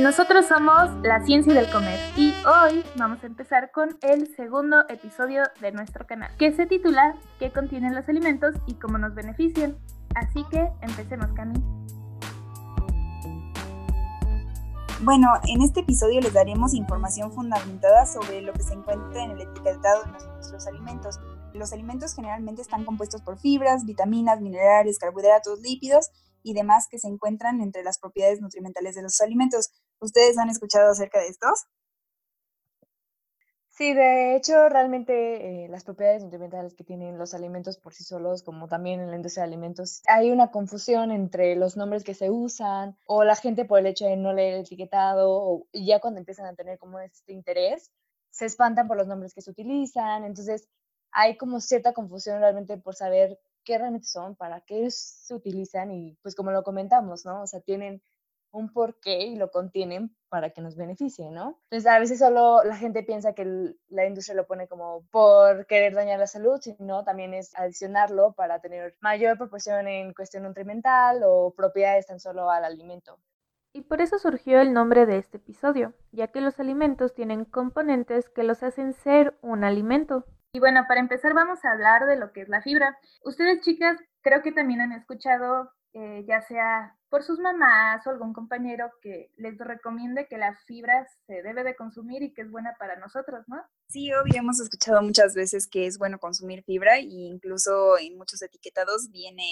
Nosotros somos La Ciencia del Comer y hoy vamos a empezar con el segundo episodio de nuestro canal, que se titula ¿Qué contienen los alimentos y cómo nos benefician? Así que empecemos, Cami. Bueno, en este episodio les daremos información fundamentada sobre lo que se encuentra en el etiquetado de nuestros alimentos. Los alimentos generalmente están compuestos por fibras, vitaminas, minerales, carbohidratos, lípidos y demás que se encuentran entre las propiedades nutrimentales de los alimentos. ¿Ustedes han escuchado acerca de estos? Sí, de hecho, realmente eh, las propiedades nutrimentales que tienen los alimentos por sí solos, como también en la industria de alimentos, hay una confusión entre los nombres que se usan o la gente por el hecho de no leer el etiquetado o ya cuando empiezan a tener como este interés, se espantan por los nombres que se utilizan. Entonces, hay como cierta confusión realmente por saber qué realmente son, para qué se utilizan y pues como lo comentamos, ¿no? O sea, tienen un porqué y lo contienen para que nos beneficie, ¿no? Entonces, a veces solo la gente piensa que la industria lo pone como por querer dañar la salud, sino también es adicionarlo para tener mayor proporción en cuestión nutrimental o propiedades tan solo al alimento. Y por eso surgió el nombre de este episodio, ya que los alimentos tienen componentes que los hacen ser un alimento. Y bueno, para empezar vamos a hablar de lo que es la fibra. Ustedes chicas creo que también han escuchado, eh, ya sea por sus mamás o algún compañero que les recomiende que la fibra se debe de consumir y que es buena para nosotros, ¿no? Sí, obvio, hemos escuchado muchas veces que es bueno consumir fibra e incluso en muchos etiquetados viene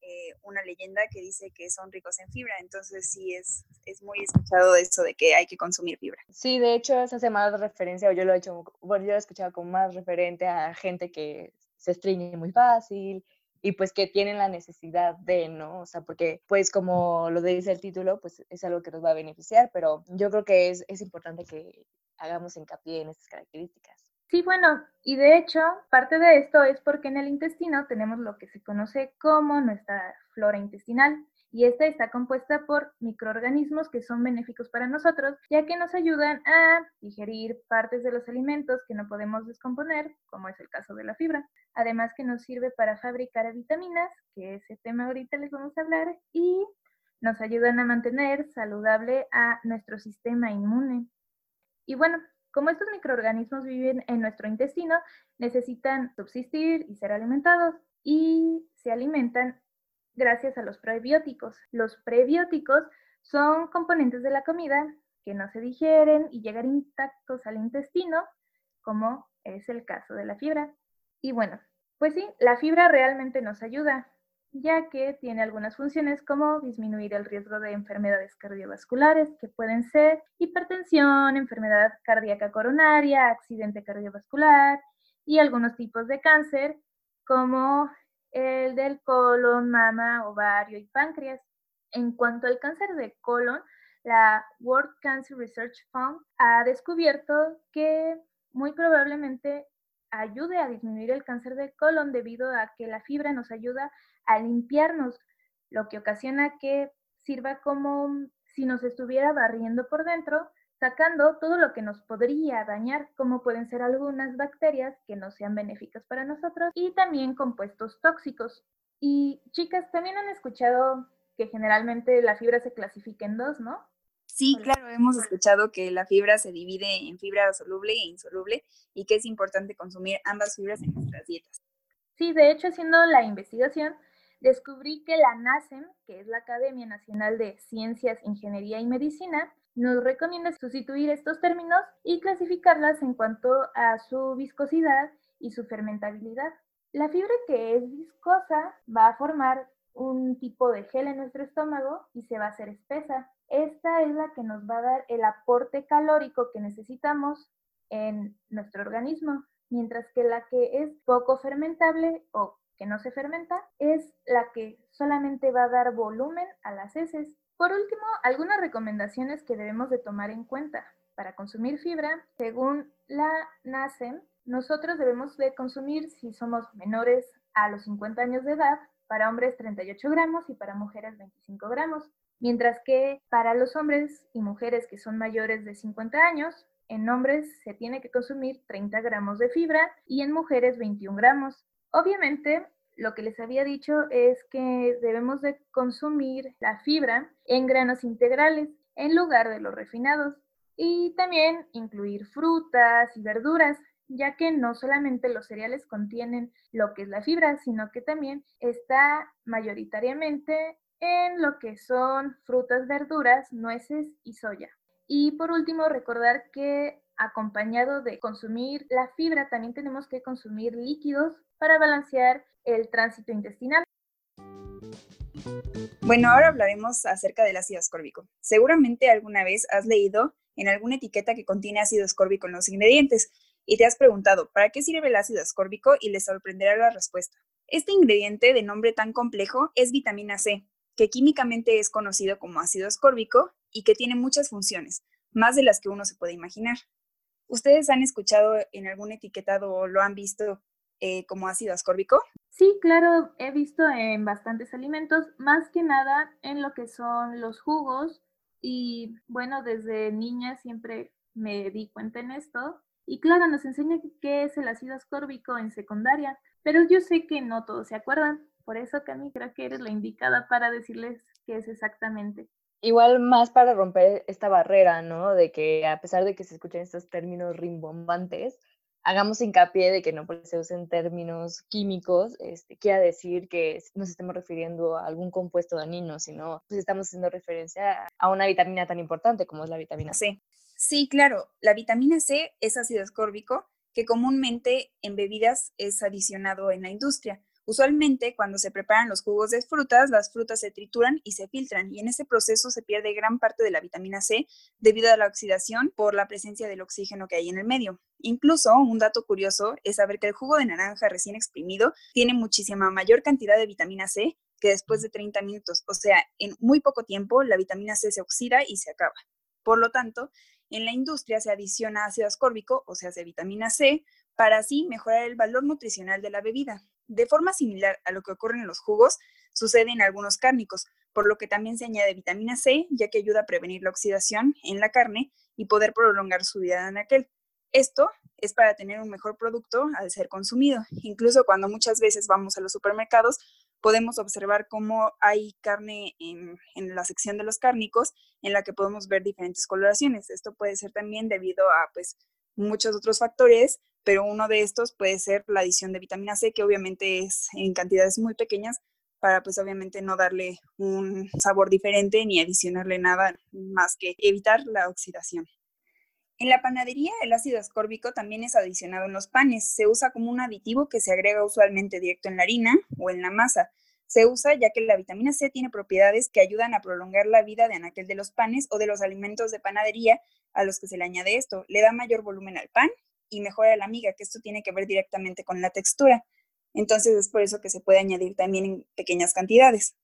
eh, una leyenda que dice que son ricos en fibra, entonces sí es, es muy escuchado eso de que hay que consumir fibra. Sí, de hecho se hace más referencia, o yo lo he hecho, bueno, yo lo he escuchado como más referente a gente que se estriñe muy fácil y pues que tienen la necesidad de, ¿no? O sea, porque pues como lo dice el título, pues es algo que nos va a beneficiar, pero yo creo que es, es importante que hagamos hincapié en estas características. Sí, bueno, y de hecho, parte de esto es porque en el intestino tenemos lo que se conoce como nuestra flora intestinal, y esta está compuesta por microorganismos que son benéficos para nosotros, ya que nos ayudan a digerir partes de los alimentos que no podemos descomponer, como es el caso de la fibra. Además que nos sirve para fabricar vitaminas, que ese tema ahorita les vamos a hablar, y nos ayudan a mantener saludable a nuestro sistema inmune. Y bueno, como estos microorganismos viven en nuestro intestino, necesitan subsistir y ser alimentados y se alimentan gracias a los prebióticos. Los prebióticos son componentes de la comida que no se digieren y llegan intactos al intestino, como es el caso de la fibra. Y bueno, pues sí, la fibra realmente nos ayuda ya que tiene algunas funciones como disminuir el riesgo de enfermedades cardiovasculares, que pueden ser hipertensión, enfermedad cardíaca coronaria, accidente cardiovascular y algunos tipos de cáncer como el del colon, mama, ovario y páncreas. En cuanto al cáncer de colon, la World Cancer Research Fund ha descubierto que muy probablemente ayude a disminuir el cáncer de colon debido a que la fibra nos ayuda a limpiarnos, lo que ocasiona que sirva como si nos estuviera barriendo por dentro, sacando todo lo que nos podría dañar, como pueden ser algunas bacterias que no sean benéficas para nosotros y también compuestos tóxicos. Y chicas, también han escuchado que generalmente la fibra se clasifica en dos, ¿no? Sí, claro, hemos escuchado que la fibra se divide en fibra soluble e insoluble y que es importante consumir ambas fibras en nuestras dietas. Sí, de hecho, haciendo la investigación, descubrí que la NACEM, que es la Academia Nacional de Ciencias, Ingeniería y Medicina, nos recomienda sustituir estos términos y clasificarlas en cuanto a su viscosidad y su fermentabilidad. La fibra que es viscosa va a formar un tipo de gel en nuestro estómago y se va a hacer espesa. Esta es la que nos va a dar el aporte calórico que necesitamos en nuestro organismo, mientras que la que es poco fermentable o que no se fermenta es la que solamente va a dar volumen a las heces. Por último, algunas recomendaciones que debemos de tomar en cuenta. Para consumir fibra, según la NACEM, nosotros debemos de consumir si somos menores a los 50 años de edad, para hombres 38 gramos y para mujeres 25 gramos mientras que para los hombres y mujeres que son mayores de 50 años, en hombres se tiene que consumir 30 gramos de fibra y en mujeres 21 gramos. Obviamente, lo que les había dicho es que debemos de consumir la fibra en granos integrales. en lugar de los refinados. Y también incluir frutas y verduras, ya que no solamente los cereales contienen lo que es la fibra, sino que también está mayoritariamente en lo que son frutas, verduras, nueces y soya. Y por último, recordar que acompañado de consumir la fibra, también tenemos que consumir líquidos para balancear el tránsito intestinal. Bueno, ahora hablaremos acerca del ácido ascórbico. Seguramente alguna vez has leído en alguna etiqueta que contiene ácido ascórbico en los ingredientes y te has preguntado, ¿para qué sirve el ácido ascórbico? Y le sorprenderá la respuesta. Este ingrediente de nombre tan complejo es vitamina C, que químicamente es conocido como ácido ascórbico y que tiene muchas funciones, más de las que uno se puede imaginar. ¿Ustedes han escuchado en algún etiquetado o lo han visto eh, como ácido ascórbico? Sí, claro, he visto en bastantes alimentos, más que nada en lo que son los jugos y bueno, desde niña siempre me di cuenta en esto y claro, nos enseña qué es el ácido ascórbico en secundaria, pero yo sé que no todos se acuerdan, por eso Cami creo que eres la indicada para decirles qué es exactamente. Igual más para romper esta barrera, ¿no? De que a pesar de que se escuchen estos términos rimbombantes, hagamos hincapié de que no se usen términos químicos, este, quiera decir que nos estemos refiriendo a algún compuesto dañino, sino pues estamos haciendo referencia a una vitamina tan importante como es la vitamina C. Sí, claro, la vitamina C es ácido ascórbico que comúnmente en bebidas es adicionado en la industria. Usualmente, cuando se preparan los jugos de frutas, las frutas se trituran y se filtran, y en ese proceso se pierde gran parte de la vitamina C debido a la oxidación por la presencia del oxígeno que hay en el medio. Incluso, un dato curioso es saber que el jugo de naranja recién exprimido tiene muchísima mayor cantidad de vitamina C que después de 30 minutos, o sea, en muy poco tiempo la vitamina C se oxida y se acaba. Por lo tanto, en la industria se adiciona ácido ascórbico, o sea, se vitamina C, para así mejorar el valor nutricional de la bebida. De forma similar a lo que ocurre en los jugos, sucede en algunos cárnicos, por lo que también se añade vitamina C, ya que ayuda a prevenir la oxidación en la carne y poder prolongar su vida en aquel. Esto es para tener un mejor producto al ser consumido. Incluso cuando muchas veces vamos a los supermercados, podemos observar cómo hay carne en, en, la sección de los cárnicos en la que podemos ver diferentes coloraciones. Esto puede ser también debido a pues, muchos otros factores, pero uno de estos puede ser la adición de vitamina C, que obviamente es en cantidades muy pequeñas para pues obviamente no darle un sabor diferente ni adicionarle nada más que evitar la oxidación. En la panadería, el ácido ascórbico también es adicionado en los panes. Se usa como un aditivo que se agrega usualmente directo en la harina o en la masa. Se usa ya que la vitamina C tiene propiedades que ayudan a prolongar la vida de anaquel de los panes o de los alimentos de panadería a los que se le añade esto. Le da mayor volumen al pan y mejora la miga, que esto tiene que ver directamente con la textura. Entonces es por eso que se puede añadir también en pequeñas cantidades.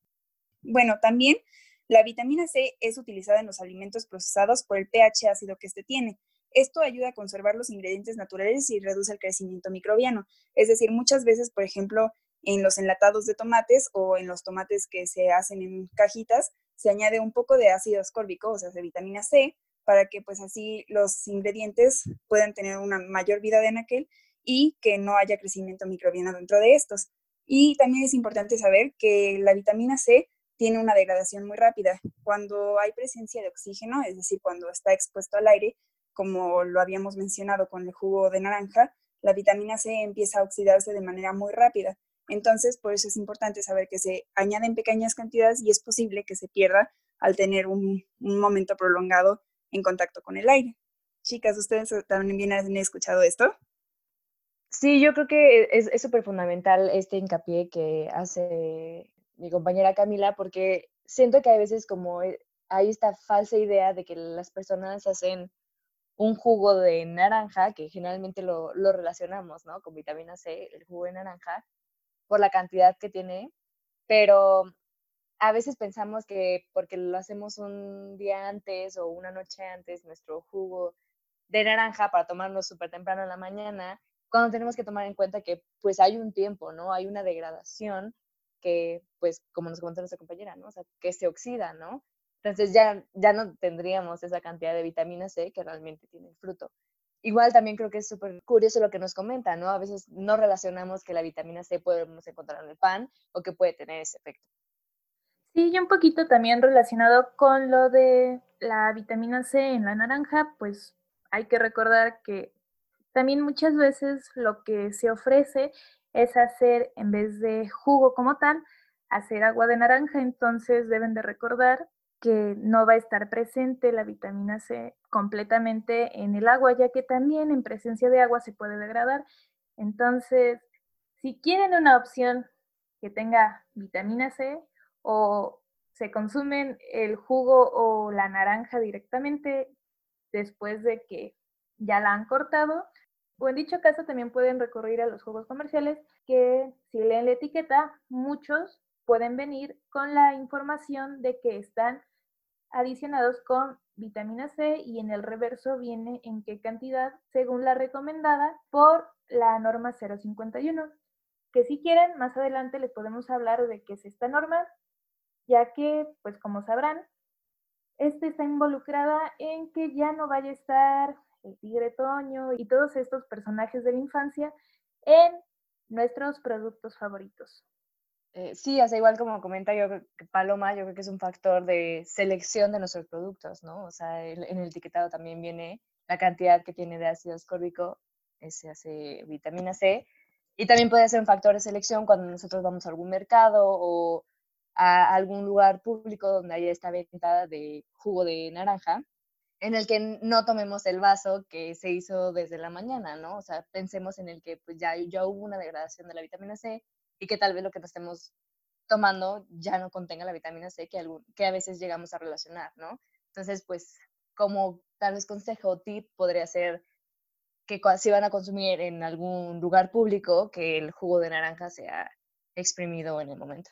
Bueno, también la vitamina C es utilizada en los alimentos procesados por el pH ácido que este tiene. Esto ayuda a conservar los ingredientes naturales y reduce el crecimiento microbiano. Es decir, muchas veces, por ejemplo, en los enlatados de tomates o en los tomates que se hacen en cajitas, se añade un poco de ácido ascórbico, o sea, de vitamina C, para que pues así los ingredientes puedan tener una mayor vida de anaquel y que no haya crecimiento microbiano dentro de estos. Y también es importante saber que la vitamina C tiene una degradación muy rápida. Cuando hay presencia de oxígeno, es decir, cuando está expuesto al aire, como lo habíamos mencionado con el jugo de naranja, la vitamina C empieza a oxidarse de manera muy rápida. Entonces, por eso es importante saber que se añade en pequeñas cantidades y es posible que se pierda al tener un momento prolongado en contacto con el aire. Chicas, ¿ustedes también han escuchado esto? Sí, yo creo que es súper fundamental este hincapié que hace mi compañera Camila, porque siento que hay veces como e, hay esta falsa idea de que las personas hacen un jugo de naranja, que generalmente lo, lo relacionamos, ¿no? Con vitamina C, el jugo de naranja, por la cantidad que tiene, pero a veces pensamos que porque lo hacemos un día antes o una noche antes, nuestro jugo de naranja para tomarlo súper temprano en la mañana, cuando tenemos que tomar en cuenta que pues hay un tiempo, ¿no? Hay una degradación que pues como nos comentó nuestra compañera, ¿no? O sea, que se oxida, ¿no? Entonces ya, ya no tendríamos esa cantidad de vitamina C que realmente tiene el fruto. Igual también creo que es súper curioso lo que nos comenta, ¿no? A veces no relacionamos que la vitamina C podemos encontrar en el pan o que puede tener ese efecto. Sí, y un poquito también relacionado con lo de la vitamina C en la naranja, pues hay que recordar que también muchas veces lo que se ofrece es hacer, en vez de jugo como tal, hacer agua de naranja, entonces deben de recordar que no va a estar presente la vitamina C completamente en el agua, ya que también en presencia de agua se puede degradar. Entonces, si quieren una opción que tenga vitamina C o se consumen el jugo o la naranja directamente después de que ya la han cortado, o en dicho caso también pueden recurrir a los jugos comerciales que si leen la etiqueta, muchos pueden venir con la información de que están adicionados con vitamina C y en el reverso viene en qué cantidad según la recomendada por la norma 051. Que si quieren, más adelante les podemos hablar de qué es esta norma, ya que, pues como sabrán, esta está involucrada en que ya no vaya a estar el tigre Toño y todos estos personajes de la infancia en nuestros productos favoritos. Eh, sí, hace igual como comenta yo que Paloma, yo creo que es un factor de selección de nuestros productos, ¿no? O sea, en el etiquetado también viene la cantidad que tiene de ácido ascórbico, ese hace vitamina C, y también puede ser un factor de selección cuando nosotros vamos a algún mercado o a algún lugar público donde haya esta venta de jugo de naranja, en el que no tomemos el vaso que se hizo desde la mañana, ¿no? O sea, pensemos en el que pues ya, ya hubo una degradación de la vitamina C y que tal vez lo que nos estemos tomando ya no contenga la vitamina C que, algún, que a veces llegamos a relacionar, ¿no? Entonces, pues, como tal vez consejo o tip podría ser que si van a consumir en algún lugar público, que el jugo de naranja sea exprimido en el momento.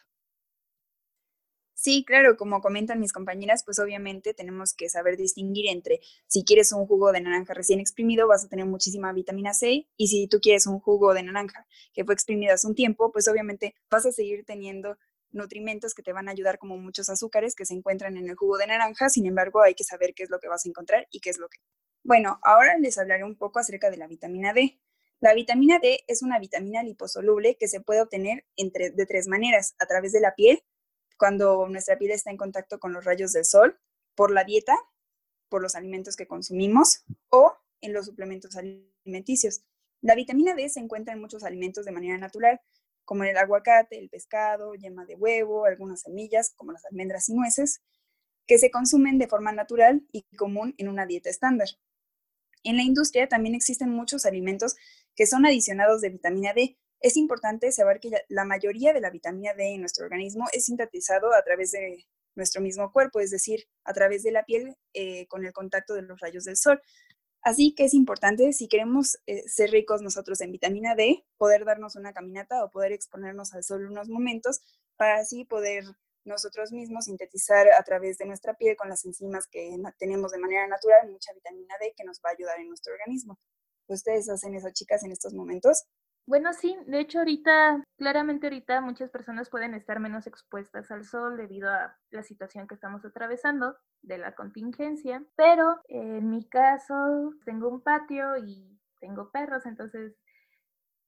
Sí, claro, como comentan mis compañeras, pues obviamente tenemos que saber distinguir entre si quieres un jugo de naranja recién exprimido, vas a tener muchísima vitamina C, y si tú quieres un jugo de naranja que fue exprimido hace un tiempo, pues obviamente vas a seguir teniendo nutrimentos que te van a ayudar como muchos azúcares que se encuentran en el jugo de naranja, sin embargo hay que saber qué es lo que vas a encontrar y qué es lo que... Bueno, ahora les hablaré un poco acerca de la vitamina D. La vitamina D es una vitamina liposoluble que se puede obtener de tres maneras, a través de la piel, cuando nuestra piel está en contacto con los rayos del sol, por la dieta, por los alimentos que consumimos o en los suplementos alimenticios. La vitamina D se encuentra en muchos alimentos de manera natural, como en el aguacate, el pescado, yema de huevo, algunas semillas, como las almendras y nueces, que se consumen de forma natural y común en una dieta estándar. En la industria también existen muchos alimentos que son adicionados de vitamina D, es importante saber que la mayoría de la vitamina D en nuestro organismo es sintetizado a través de nuestro mismo cuerpo, es decir, a través de la piel eh, con el contacto de los rayos del sol. Así que es importante, si queremos eh, ser ricos nosotros en vitamina D, poder darnos una caminata o poder exponernos al sol unos momentos para así poder nosotros mismos sintetizar a través de nuestra piel con las enzimas que tenemos de manera natural mucha vitamina D que nos va a ayudar en nuestro organismo. ¿Ustedes hacen eso, chicas, en estos momentos? Bueno, sí, de hecho ahorita, claramente ahorita muchas personas pueden estar menos expuestas al sol debido a la situación que estamos atravesando de la contingencia, pero en mi caso tengo un patio y tengo perros, entonces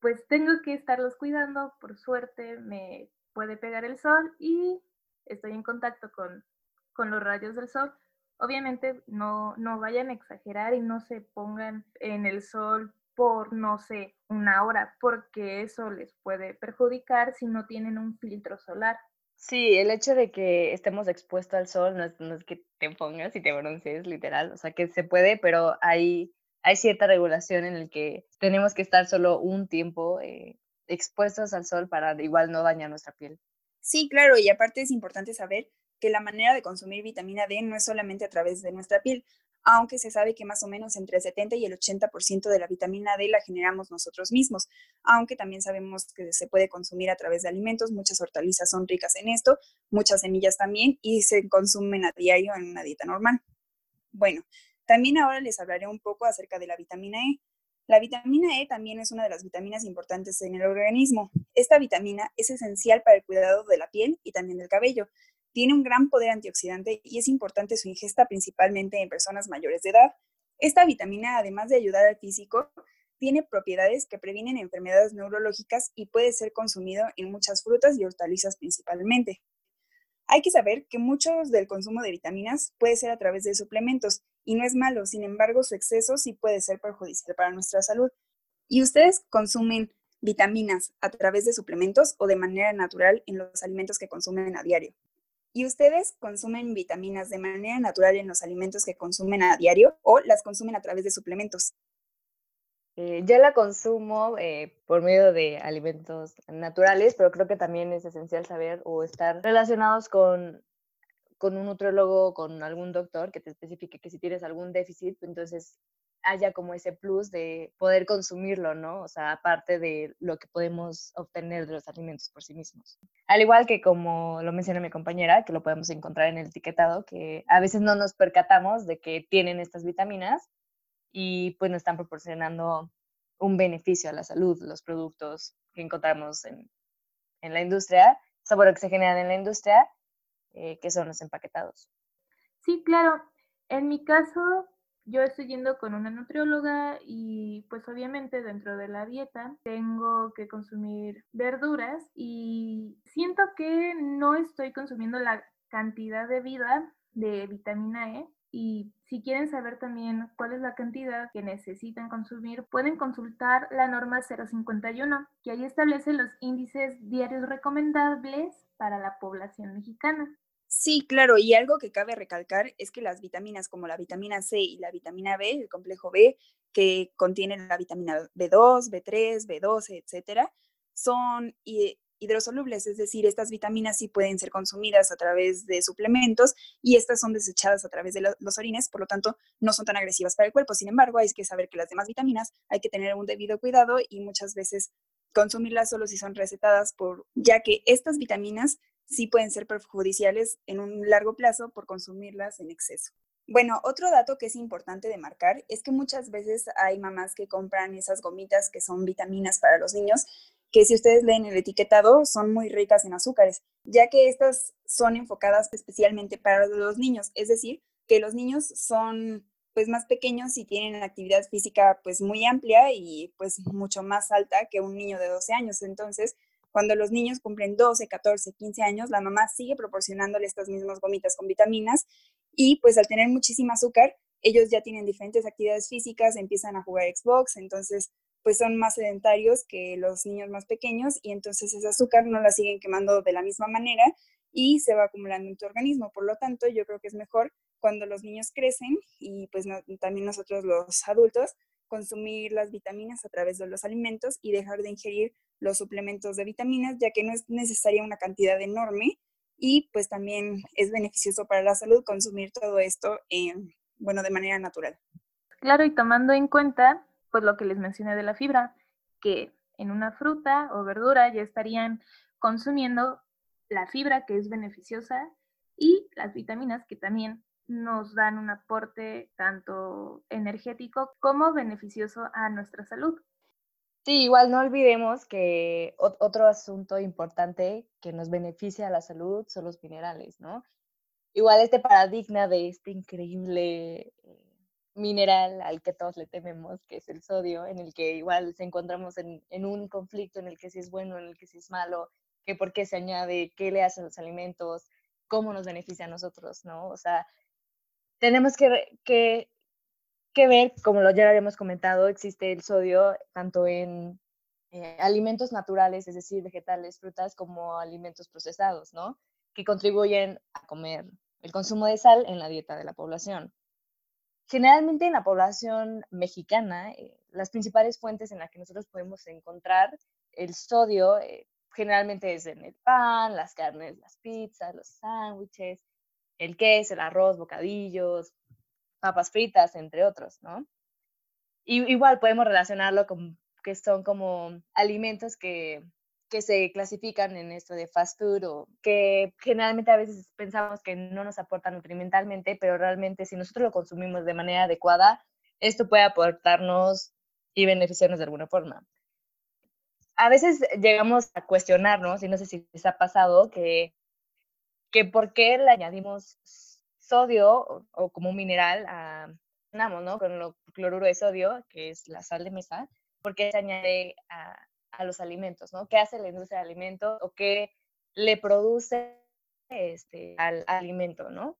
pues tengo que estarlos cuidando, por suerte me puede pegar el sol y estoy en contacto con, con los rayos del sol. Obviamente no, no vayan a exagerar y no se pongan en el sol por, no sé, una hora, porque eso les puede perjudicar si no tienen un filtro solar. Sí, el hecho de que estemos expuestos al sol no es, que te pongas y te broncees, literal, o sea que se puede, pero hay, hay cierta regulación en el que tenemos que estar solo un tiempo eh, expuestos al sol para igual no dañar nuestra piel. Sí, claro, y aparte es importante saber que la manera de consumir vitamina D no es solamente a través de nuestra piel aunque se sabe que más o menos entre el 70 y el 80% de la vitamina D la generamos nosotros mismos, aunque también sabemos que se puede consumir a través de alimentos, muchas hortalizas son ricas en esto, muchas semillas también y se consumen a diario en una dieta normal. Bueno, también ahora les hablaré un poco acerca de la vitamina E. La vitamina E también es una de las vitaminas importantes en el organismo. Esta vitamina es esencial para el cuidado de la piel y también del cabello, tiene un gran poder antioxidante y es importante su ingesta principalmente en personas mayores de edad. Esta vitamina, además de ayudar al físico, tiene propiedades que previenen enfermedades neurológicas y puede ser consumido en muchas frutas y hortalizas principalmente. Hay que saber que muchos del consumo de vitaminas puede ser a través de suplementos y no es malo, sin embargo su exceso sí puede ser perjudicial para nuestra salud. ¿Y ustedes consumen vitaminas a través de suplementos o de manera natural en los alimentos que consumen a diario? ¿Y ustedes consumen vitaminas de manera natural en los alimentos que consumen a diario o las consumen a través de suplementos? Eh, yo la consumo eh, por medio de alimentos naturales, pero creo que también es esencial saber o estar relacionados con, con un nutriólogo, con algún doctor que te especifique que si tienes algún déficit, pues entonces haya como ese plus de poder consumirlo, ¿no? O sea, aparte de lo que podemos obtener de los alimentos por sí mismos. Al igual que como lo menciona mi compañera, que lo podemos encontrar en el etiquetado, que a veces no nos percatamos de que tienen estas vitaminas y pues nos están proporcionando un beneficio a la salud, los productos que encontramos en, en la industria, bueno, que se generan en la industria, eh, que son los empaquetados. Sí, claro. En mi caso, yo estoy yendo con una nutrióloga y pues obviamente dentro de la dieta tengo que consumir verduras y siento que no estoy consumiendo la cantidad de vida de vitamina E y si quieren saber también cuál es la cantidad que necesitan consumir, pueden consultar la norma 051, que ahí establece los índices diarios recomendables para la población mexicana. Sí, claro, y algo que cabe recalcar es que las vitaminas como la vitamina C y la vitamina B, el complejo B, que contienen la vitamina B2, B3, B12, etcétera, son hidrosolubles, es decir, estas vitaminas sí pueden ser consumidas a través de suplementos y estas son desechadas a través de los orines, por lo tanto, no son tan agresivas para el cuerpo. Sin embargo, hay que saber que las demás vitaminas hay que tener un debido cuidado y muchas veces consumirlas solo si son recetadas por, ya que estas vitaminas sí pueden ser perjudiciales en un largo plazo por consumirlas en exceso. Bueno, otro dato que es importante de marcar es que muchas veces hay mamás que compran esas gomitas que son vitaminas para los niños, que si ustedes leen el etiquetado son muy ricas en azúcares, ya que estas son enfocadas especialmente para los niños, es decir, que los niños son pues más pequeños y tienen actividad física pues muy amplia y pues mucho más alta que un niño de 12 años. Entonces, cuando los niños cumplen 12, 14, 15 años, la mamá sigue proporcionándole estas mismas gomitas con vitaminas y pues al tener muchísima azúcar, ellos ya tienen diferentes actividades físicas, empiezan a jugar Xbox, entonces pues son más sedentarios que los niños más pequeños y entonces ese azúcar no la siguen quemando de la misma manera y se va acumulando en tu organismo. Por lo tanto, yo creo que es mejor cuando los niños crecen y pues también nosotros los adultos consumir las vitaminas a través de los alimentos y dejar de ingerir los suplementos de vitaminas, ya que no es necesaria una cantidad enorme y pues también es beneficioso para la salud consumir todo esto, bueno, de manera natural. Claro, y tomando en cuenta pues lo que les mencioné de la fibra, que en una fruta o verdura ya estarían consumiendo la fibra que es beneficiosa y las vitaminas que también nos dan un aporte tanto energético como beneficioso a nuestra salud. Sí, igual no olvidemos que otro asunto importante que nos beneficia a la salud son los minerales, ¿no? Igual este paradigma de este increíble eh, mineral al que todos le tememos, que es el sodio, en el que igual se encontramos en, un conflicto en el que si es bueno, en el que si es malo, que por qué se añade, qué le hacen los alimentos, cómo nos beneficia a nosotros, ¿no? O sea, tenemos que, que, que ver, como lo ya habíamos comentado, existe el sodio tanto en eh, alimentos naturales, es decir, vegetales, frutas, como alimentos procesados, ¿no? Que contribuyen a comer el consumo de sal en la dieta de la población. Generalmente en la población mexicana, eh, las principales fuentes en las que nosotros podemos encontrar el sodio eh, generalmente es en el pan, las carnes, las pizzas, los sándwiches, el queso, el arroz, bocadillos, papas fritas, entre otros, ¿no? Igual podemos relacionarlo con que son como alimentos que, que se clasifican en esto de fast food o que generalmente a veces pensamos que no nos aportan nutrimentalmente, pero realmente si nosotros lo consumimos de manera adecuada, esto puede aportarnos y beneficiarnos de alguna forma. A veces llegamos a cuestionarnos, y no sé si les ha pasado, que que por qué le añadimos sodio o, como un mineral a, ¿no? Con el cloruro de sodio, que es la sal de mesa, ¿por qué se añade a, los alimentos, ¿no? ¿Qué hace la industria de alimentos o qué le produce este, al alimento, ¿no?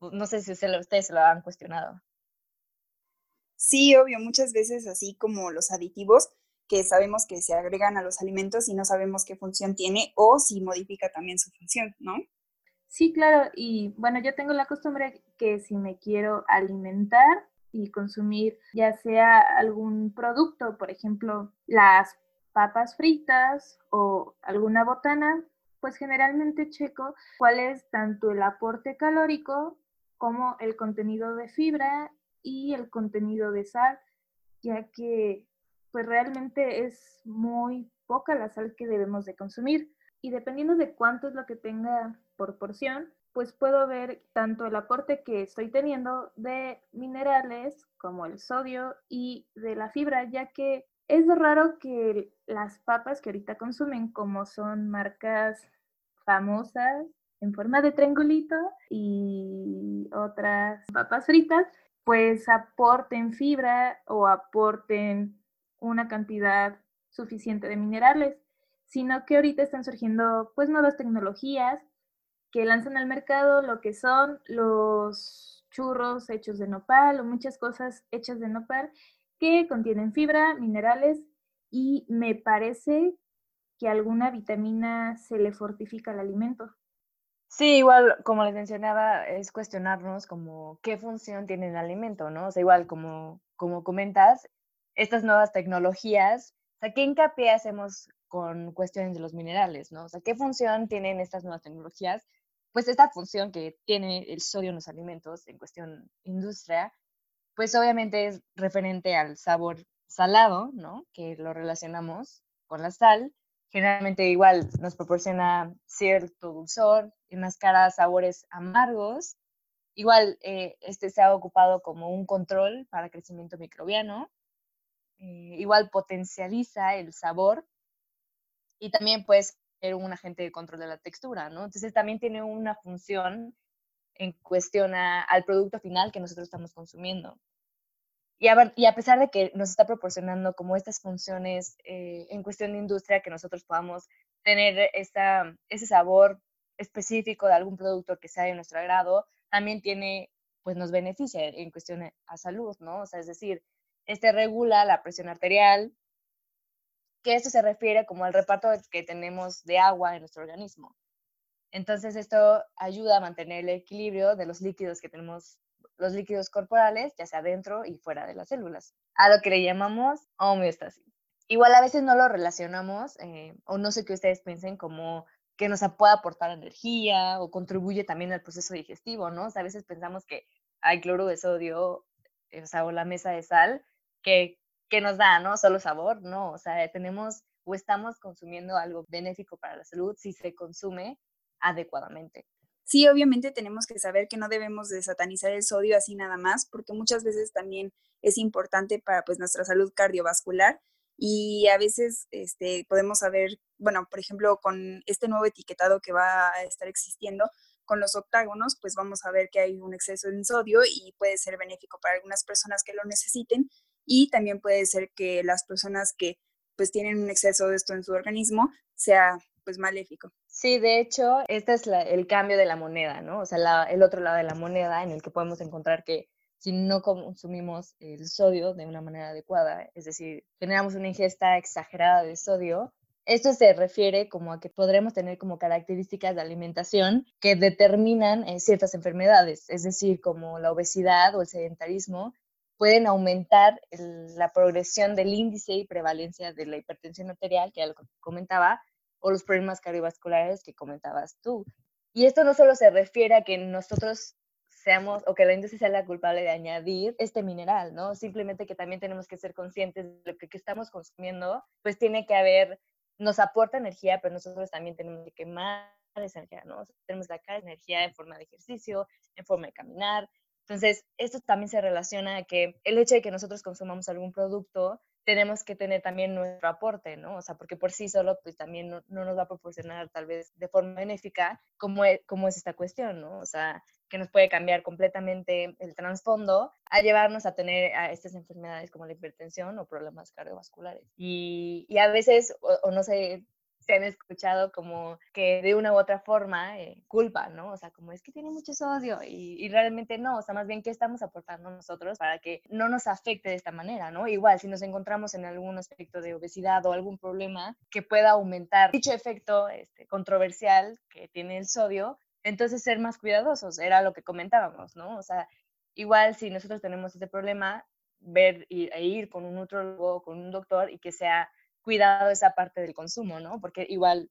No sé si ustedes se lo han cuestionado. Sí, obvio, muchas veces así como los aditivos que sabemos que se agregan a los alimentos y no sabemos qué función tiene o si modifica también su función, ¿no? Sí, claro, y bueno, yo tengo la costumbre que si me quiero alimentar y consumir ya sea algún producto, por ejemplo, las papas fritas o alguna botana, pues generalmente checo cuál es tanto el aporte calórico como el contenido de fibra y el contenido de sal, ya que pues realmente es muy poca la sal que debemos de consumir. Y dependiendo de cuánto es lo que tenga por porción, pues puedo ver tanto el aporte que estoy teniendo de minerales como el sodio y de la fibra, ya que es raro que las papas que ahorita consumen, como son marcas famosas en forma de triangulito y otras papas fritas, pues aporten fibra o aporten una cantidad suficiente de minerales, sino que ahorita están surgiendo pues nuevas tecnologías que lanzan al mercado lo que son los churros hechos de nopal o muchas cosas hechas de nopal que contienen fibra, minerales y me parece que alguna vitamina se le fortifica al alimento. Sí, igual como les mencionaba, es cuestionarnos como qué función tiene el alimento, ¿no? O sea, igual como, como comentas, estas nuevas tecnologías, o sea, ¿qué hincapié hacemos con cuestiones de los minerales, ¿no? O sea, ¿qué función tienen estas nuevas tecnologías pues esta función que tiene el sodio en los alimentos en cuestión industria, pues obviamente es referente al sabor salado, ¿no? Que lo relacionamos con la sal. Generalmente igual nos proporciona cierto dulzor, enmascara sabores amargos. Igual eh, este se ha ocupado como un control para crecimiento microbiano. Eh, igual potencializa el sabor y también pues un agente de control de la textura, ¿no? Entonces también tiene una función en cuestión al producto final que nosotros estamos consumiendo. Y a, y a, pesar de que nos está proporcionando como estas funciones eh, en cuestión de industria, que nosotros podamos tener esa, ese sabor específico de algún producto que sea de nuestro agrado, también tiene, pues nos beneficia en cuestión a salud, ¿no? O sea, es decir, este regula la presión arterial, que esto se refiere como al reparto que tenemos de agua en nuestro organismo. Entonces esto ayuda a mantener el equilibrio de los líquidos que tenemos, los líquidos corporales, ya sea dentro y fuera de las células, a lo que le llamamos homeostasis. Igual a veces no lo relacionamos, eh, o no sé qué ustedes piensen, como que nos puede aportar energía o contribuye también al proceso digestivo, ¿no? O sea, a veces pensamos que hay cloro de sodio, o sea, o la mesa de sal, que que nos da, ¿no? Solo sabor, no, o sea, tenemos o estamos consumiendo algo benéfico para la salud si se consume adecuadamente. Sí, obviamente tenemos que saber que no debemos de satanizar el sodio así nada más, porque muchas veces también es importante para pues nuestra salud cardiovascular y a veces este, podemos saber, bueno, por ejemplo, con este nuevo etiquetado que va a estar existiendo, con los octágonos, pues vamos a ver que hay un exceso en sodio y puede ser benéfico para algunas personas que lo necesiten y también puede ser que las personas que pues tienen un exceso de esto en su organismo sea pues maléfico. Sí, de hecho, este es el cambio de la moneda, ¿no? O sea, el otro lado de la moneda en el que podemos encontrar que si no consumimos el sodio de una manera adecuada, es decir, generamos una ingesta exagerada de sodio, esto se refiere como a que podremos tener como características de alimentación que determinan eh, ciertas enfermedades, es decir, como la obesidad o el sedentarismo, pueden aumentar la progresión del índice y prevalencia de la hipertensión arterial, que ya lo comentaba, o los problemas cardiovasculares que comentabas tú. Y esto no solo se refiere a que nosotros seamos o que la industria sea la culpable de añadir este mineral, ¿no? Simplemente que también tenemos que ser conscientes de lo que, estamos consumiendo, pues tiene que haber nos aporta energía, pero nosotros también tenemos que quemar esa energía, ¿no? tenemos que sacar energía en forma de ejercicio, en forma de caminar. Entonces, esto también se relaciona a que el hecho de que nosotros consumamos algún producto, tenemos que tener también nuestro aporte, ¿no? O sea, porque por sí solo, pues también no, nos va a proporcionar tal vez de forma benéfica como es, como es esta cuestión, ¿no? O sea, que nos puede cambiar completamente el trasfondo a llevarnos a tener a estas enfermedades como la hipertensión o problemas cardiovasculares. Y, y a veces, o, no sé se han escuchado como que de una u otra forma eh, culpa, ¿no? O sea, como es que tiene mucho sodio y, y, realmente no, o sea, más bien qué estamos aportando nosotros para que no nos afecte de esta manera, ¿no? Igual, si nos encontramos en algún aspecto de obesidad o algún problema que pueda aumentar dicho efecto este, controversial que tiene el sodio, entonces ser más cuidadosos, era lo que comentábamos, ¿no? O sea, igual si nosotros tenemos ese problema, ver e ir con un nutrólogo, con un doctor y que sea cuidado esa parte del consumo, ¿no? Porque igual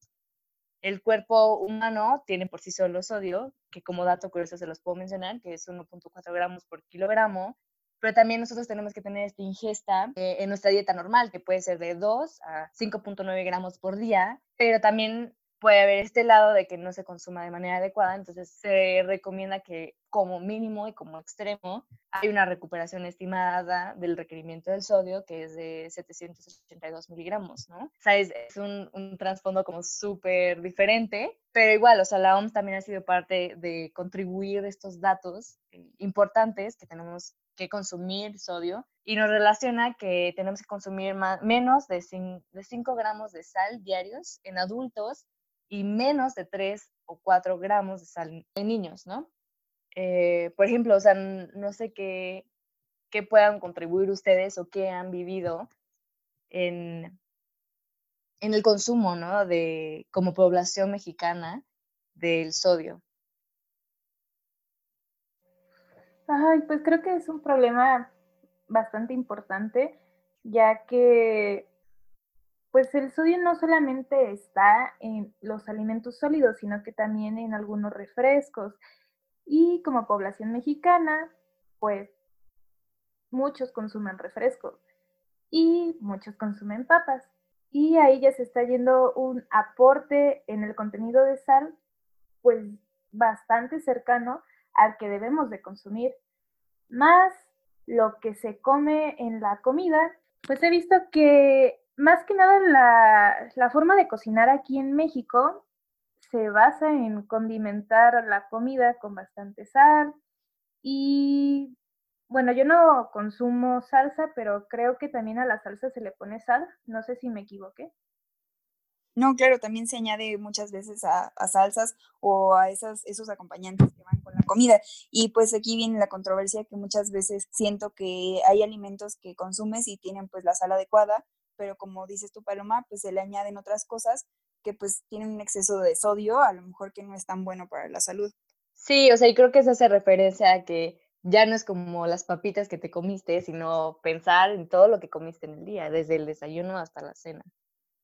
el cuerpo humano tiene por sí solo sodio, que como dato curioso se los puedo mencionar, que es 1.4 gramos por kilogramo, pero también nosotros tenemos que tener esta ingesta eh, en nuestra dieta normal, que puede ser de 2 a 5.9 gramos por día, pero también puede haber este lado de que no se consuma de manera adecuada, entonces se recomienda que como mínimo y como extremo hay una recuperación estimada del requerimiento del sodio que es de 782 miligramos, ¿no? O sea, es, un, un trasfondo como súper diferente, pero igual, o sea, la OMS también ha sido parte de contribuir estos datos importantes que tenemos que consumir sodio y nos relaciona que tenemos que consumir menos de 5 gramos de sal diarios en adultos y menos de 3 o 4 gramos de sal en niños, ¿no? Eh, por ejemplo, o sea, no sé qué, qué puedan contribuir ustedes o qué han vivido en, en el consumo, ¿no? De, como población mexicana del sodio. Ay, pues creo que es un problema bastante importante, ya que pues el sodio no solamente está en los alimentos sólidos, sino que también en algunos refrescos. Y como población mexicana, pues muchos consumen refrescos y muchos consumen papas. Y ahí ya se está yendo un aporte en el contenido de sal, pues bastante cercano al que debemos de consumir. Más lo que se come en la comida, pues he visto que más que nada la, forma de cocinar aquí en México se basa en condimentar la comida con bastante sal y bueno, yo no consumo salsa, pero creo que también a la salsa se le pone sal. No sé si me equivoqué. No, claro, también se añade muchas veces a, a, salsas o a esas, esos acompañantes que van con la comida. Y pues aquí viene la controversia que muchas veces siento que hay alimentos que consumes y tienen pues la sal adecuada, pero como dices tú, Paloma, pues se le añaden otras cosas que pues tienen un exceso de sodio, a lo mejor que no es tan bueno para la salud. Sí, o sea, y creo que eso hace referencia a que ya no es como las papitas que te comiste, sino pensar en todo lo que comiste en el día, desde el desayuno hasta la cena.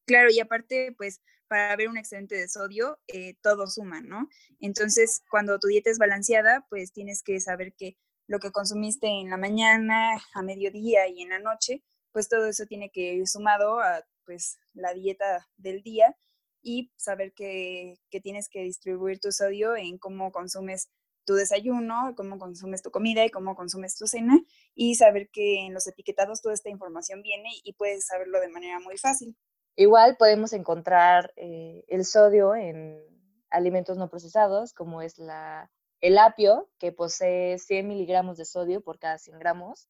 Claro, y aparte, pues para ver un excedente de sodio, eh, todo suma, ¿no? Entonces, cuando tu dieta es balanceada, pues tienes que saber que lo que consumiste en la mañana, a mediodía y en la noche, pues todo eso tiene que ir sumado a pues la dieta del día y saber que, tienes que distribuir tu sodio en cómo consumes tu desayuno, cómo consumes tu comida y cómo consumes tu cena y saber que en los etiquetados toda esta información viene y puedes saberlo de manera muy fácil. Igual podemos encontrar eh, el sodio en alimentos no procesados, como es la, el apio, que posee 100 miligramos de sodio por cada 100 gramos,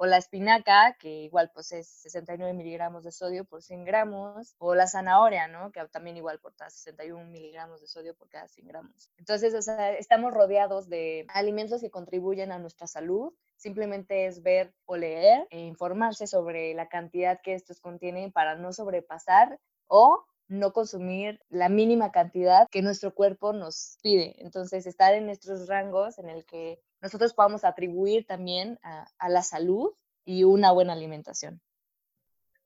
o la espinaca, que igual posee 69 miligramos de sodio por 100 gramos, o la zanahoria, ¿no? Que también igual porta 61 miligramos de sodio por cada 100 gramos. Entonces, o sea, estamos rodeados de alimentos que contribuyen a nuestra salud. Simplemente es ver o leer e informarse sobre la cantidad que estos contienen para no sobrepasar o no consumir la mínima cantidad que nuestro cuerpo nos pide. Entonces, estar en estos rangos en el que nosotros podamos atribuir también a, a la salud y una buena alimentación.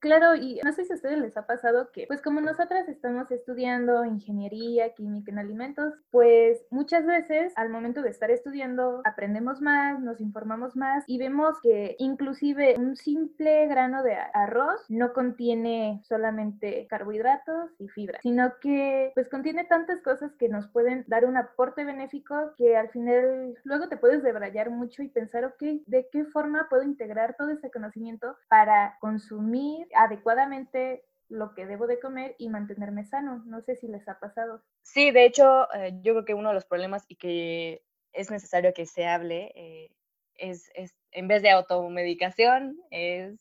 Claro, y no sé si a ustedes les ha pasado que, pues como nosotras estamos estudiando ingeniería, química en alimentos, pues muchas veces al momento de estar estudiando aprendemos más, nos informamos más y vemos que inclusive un simple grano de arroz no contiene solamente carbohidratos y fibra, sino que pues contiene tantas cosas que nos pueden dar un aporte benéfico que al final luego te puedes debrayar mucho y pensar, ok, ¿de qué forma puedo integrar todo ese conocimiento para consumir adecuadamente lo que debo de comer y mantenerme sano. No sé si les ha pasado. Sí, de hecho, eh, yo creo que uno de los problemas y que es necesario que se hable eh, es, es, en vez de automedicación, es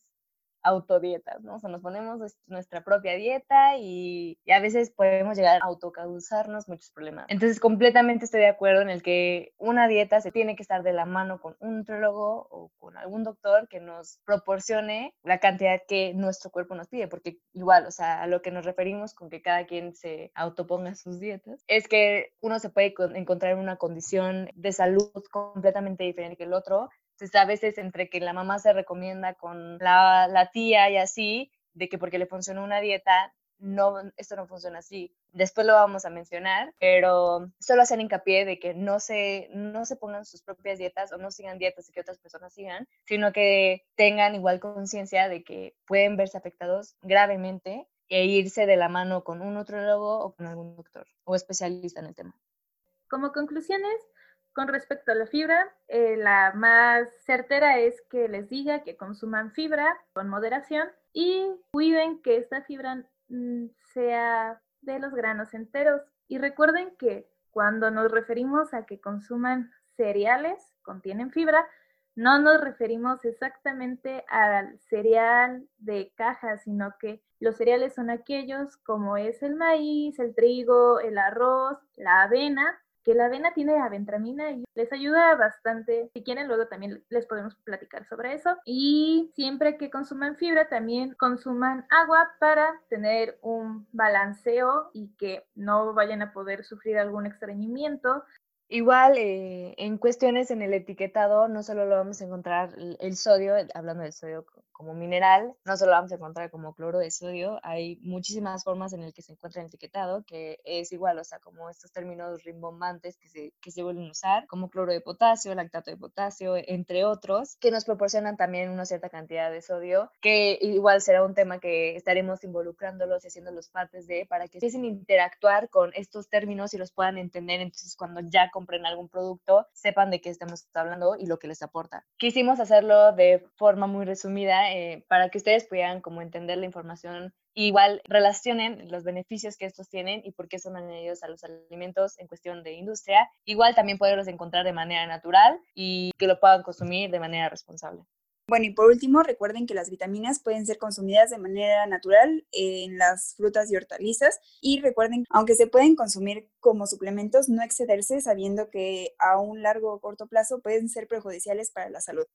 autodietas, ¿no? O sea, nos ponemos nuestra propia dieta y, a veces podemos llegar a autocausarnos muchos problemas. Entonces, completamente estoy de acuerdo en el que una dieta se tiene que estar de la mano con un nutriólogo o con algún doctor que nos proporcione la cantidad que nuestro cuerpo nos pide, porque igual, o sea, a lo que nos referimos con que cada quien se autoponga sus dietas, es que uno se puede encontrar en una condición de salud completamente diferente que el otro, entonces, a veces entre que la mamá se recomienda con la, la tía y así, de que porque le funcionó una dieta, no, esto no funciona así. Después lo vamos a mencionar, pero solo hacer hincapié de que no se, no se pongan sus propias dietas o no sigan dietas que otras personas sigan, sino que tengan igual conciencia de que pueden verse afectados gravemente e irse de la mano con un nutrólogo o con algún doctor o especialista en el tema. Como conclusiones, con respecto a la fibra, eh, la más certera es que les diga que consuman fibra con moderación y cuiden que esta fibra mm, sea de los granos enteros. Y recuerden que cuando nos referimos a que consuman cereales, contienen fibra, no nos referimos exactamente al cereal de caja, sino que los cereales son aquellos como es el maíz, el trigo, el arroz, la avena, que la avena tiene aventramina y les ayuda bastante. Si quieren, luego también les podemos platicar sobre eso. Y siempre que consuman fibra, también consuman agua para tener un balanceo y que no vayan a poder sufrir algún estreñimiento. Igual, eh, en cuestiones en el etiquetado, no solo lo vamos a encontrar el sodio, hablando del sodio como mineral, no solo vamos a encontrar como cloro de sodio, hay muchísimas formas en el que se encuentra el etiquetado, que es igual, o sea, como estos términos rimbombantes que se, que se vuelven a usar, como cloro de potasio, lactato de potasio, entre otros, que nos proporcionan también una cierta cantidad de sodio, que igual será un tema que estaremos involucrándolos y haciéndolos partes de, para que empiecen a interactuar con estos términos y los puedan entender, entonces cuando ya compren algún producto, sepan de qué estamos hablando y lo que les aporta. Quisimos hacerlo de forma muy resumida eh, para que ustedes puedan como entender la información igual relacionen los beneficios que estos tienen y por qué son añadidos a los alimentos en cuestión de industria. Igual también poderlos encontrar de manera natural y que lo puedan consumir de manera responsable. Bueno, y por último, recuerden que las vitaminas pueden ser consumidas de manera natural en las frutas y hortalizas. Y recuerden, aunque se pueden consumir como suplementos, no excederse sabiendo que a un largo o corto plazo pueden ser perjudiciales para la salud.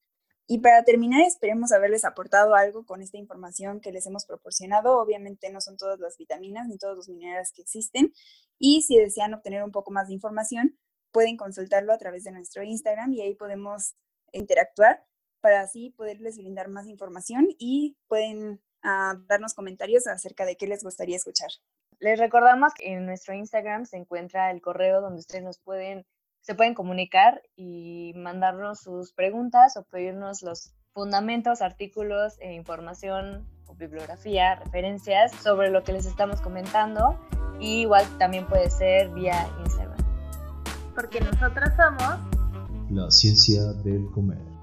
Y para terminar, esperemos haberles aportado algo con esta información que les hemos proporcionado. Obviamente no son todas las vitaminas ni todos los minerales que existen. Y si desean obtener un poco más de información, pueden consultarlo a través de nuestro Instagram y ahí podemos interactuar para así poderles brindar más información y pueden ah, darnos comentarios acerca de qué les gustaría escuchar. Les recordamos que en nuestro Instagram se encuentra el correo donde ustedes nos pueden se pueden comunicar y mandarnos sus preguntas o pedirnos los fundamentos, artículos e información o bibliografía, referencias sobre lo que les estamos comentando. Y igual también puede ser vía Instagram. Porque nosotros somos la ciencia del comer.